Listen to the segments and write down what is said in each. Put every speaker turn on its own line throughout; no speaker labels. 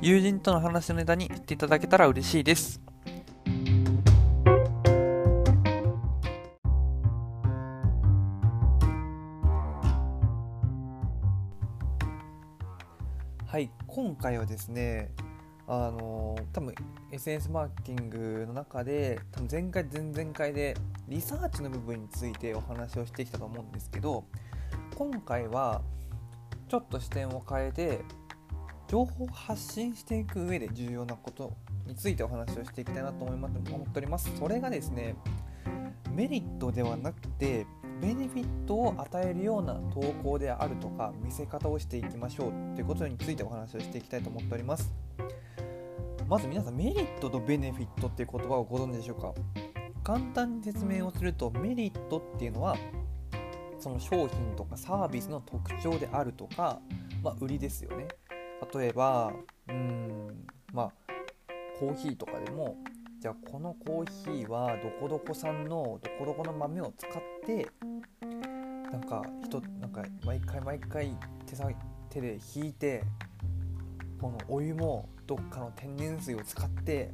友人との話のネタにしていただけたら嬉しいです。はい、今回はですね、あの多分 SNS マーケティングの中で多分前回前々回でリサーチの部分についてお話をしてきたと思うんですけど今回はちょっと視点を変えて情報を発信していく上で重要なことについてお話をしていきたいなと思います思っております。それがですねメリットではなくてベネフィットを与えるような投稿であるとか見せ方をしていきましょうということについてお話をしていきたいと思っております。まず皆さんメリットとベネフィットっていう言葉をご存知でしょうか？簡単に説明をするとメリットっていうのはその商品とかサービスの特徴であるとか、まあ、売りですよね。例えばうんまあコーヒーとかでもじゃあこのコーヒーはどこどこ産のどこどこの豆を使ってなんか人なんか毎回毎回手さ手で引いてこのお湯もどっかの天然水を使って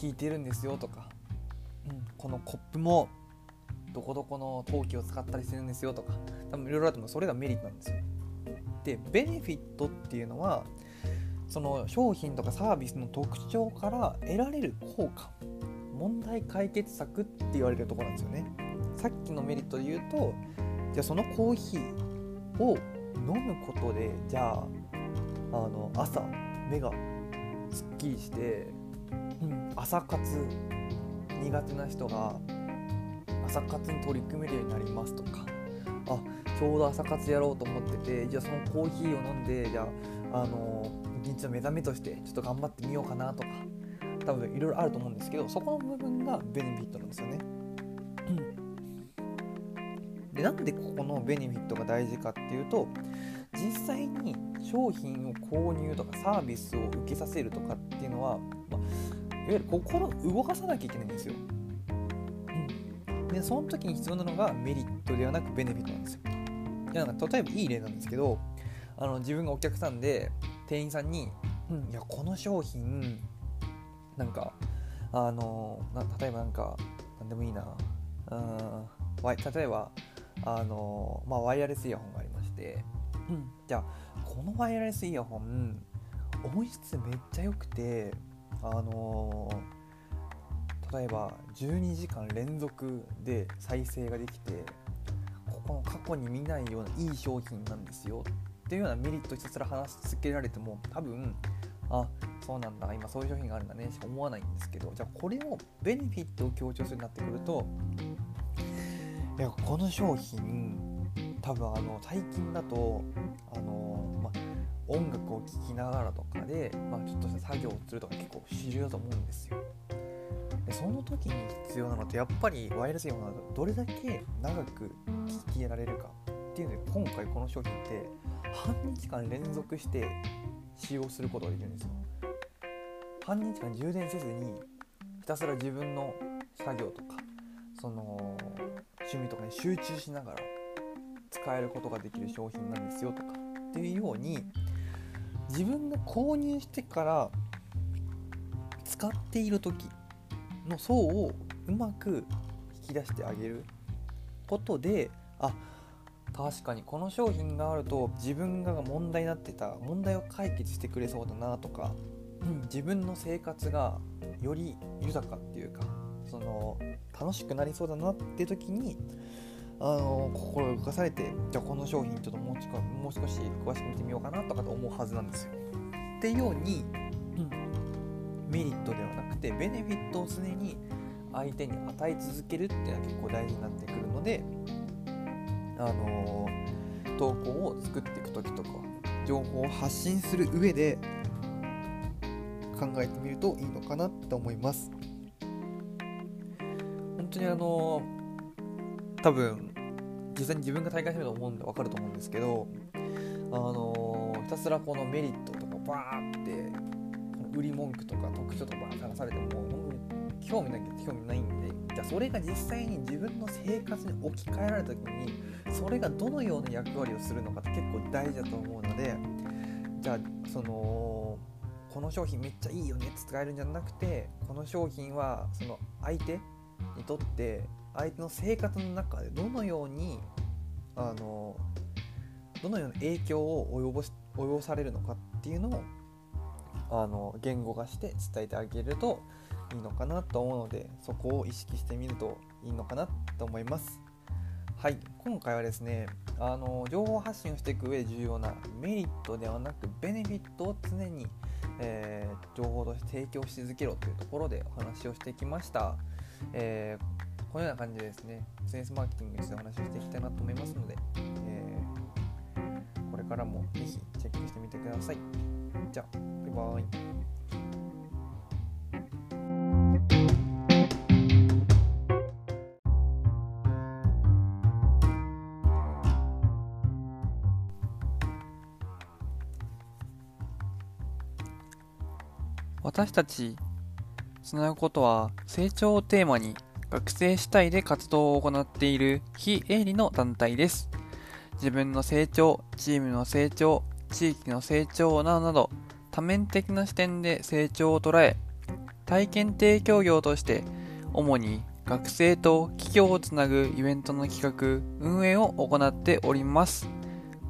引いてるんですよとか、うん、このコップもどこどこの陶器を使ったりするんですよとか多分いろいろあってもそれがメリットなんですよ。でベネフィットっていうのはその商品とかサービスの特徴から得られる効果問題解決策って言われるとこなんですよね。さっきのメリットで言うとじゃあそのコーヒーを飲むことでじゃああの朝目がすっきりして、うん、朝活苦手な人が朝活に取り組めるようになりますとかちょうど朝活やろうと思っててじゃあそのコーヒーを飲んでじゃああの一日の目覚めとしてちょっと頑張ってみようかなとか多分いろいろあると思うんですけどそこの部分がベネフィットなんですよね。でなんでここのベネフィットが大事かっていうと実際に商品を購入とかサービスを受けさせるとかっていうのは、まあ、いわゆる心を動かさなきゃいけないんですよ。でその時に必要なのがメリットではなくベネフィットなんですよ。なんか例えばいい例なんですけどあの自分がお客さんで店員さんに「うん、いやこの商品なんかあのな例えばなんかなんでもいいな。うん例えばあの、まあ、ワイヤレスイヤホンがありまして、うん、じゃあこのワイヤレスイヤホン音質めっちゃ良くてあの例えば12時間連続で再生ができてこの過去に見ないようないい商品なんですよっていうようなメリットひたすら話し続けられても多分あそうなんだ今そういう商品があるんだねしか思わないんですけどじゃあこれをベネフィットを強調するようになってくるといやこの商品多分あの最近だとあの、ま音楽を聴きながらとかで、まあ、ちょっとした作業をするとか結構主流だと思うんですよ。でその時に必要なのってやっぱりワイヤレスイヤホンだとどれだけ長く聞きられるかっていうので今回この商品って半日間連続して使用することができるんですよ。半日間充電せずにひたすら自分の作業とかその趣味とかに集中しながら使えることができる商品なんですよとかっていうように自分が購入してから使っている時の層をうまく引き出してあげることであ確かにこの商品があると自分が問題になってた問題を解決してくれそうだなとか、うん、自分の生活がより豊かっていうかその楽しくなりそうだなって時にあの心動かされてじゃあこの商品ちょっともうもう少し詳しく見てみようかなとかと思うはずなんですよ。っていうように、うん、メリットではなくてベネフィットを常に相手に与え続けるっていうのは結構大事になってくるのであの投稿を作っていく時とか情報を発信する上で考えてみるといいのかなって思います。本当にあの多分実際に自分が体感してると思うんで分かると思うんですけどあのひたすらこのメリットとかバーって売り文句とか特徴とか話されても興味ない興味ないんでじゃあそれが実際に自分の生活に置き換えられた時にそれがどのような役割をするのかって結構大事だと思うのでじゃあそのこの商品めっちゃいいよねって使えるんじゃなくてこの商品はその相手にとって相手の生活の中でどのようにあのどのような影響を及ぼし及ぼされるのかっていうのをあの言語化して伝えてあげるといいのかなと思うのでそこを意識してみるといいのかなと思います。はい。今回はですねあの情報発信をしていく上で重要なメリットではなくベネフィットを常に、えー、情報として提供し続けろというところでお話をしてきました、えー、このような感じでですね SNS マーケティングについてお話をしていきたいなと思いますので、えー、これからもぜひチェックしてみてください。じゃあバイバイ私たちつなぐことは成長をテーマに学生主体で活動を行っている非営利の団体です。自分の成長、チームの成長、地域の成長などなど多面的な視点で成長を捉え体験提供業として主に学生と企業をつなぐイベントの企画、運営を行っております。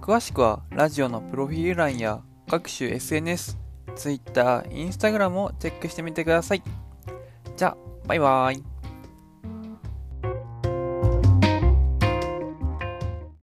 詳しくはラジオのプロフィール欄や各種 SNS、Twitter、Instagram をチェックしてみてください。じゃあ、バイバーイ。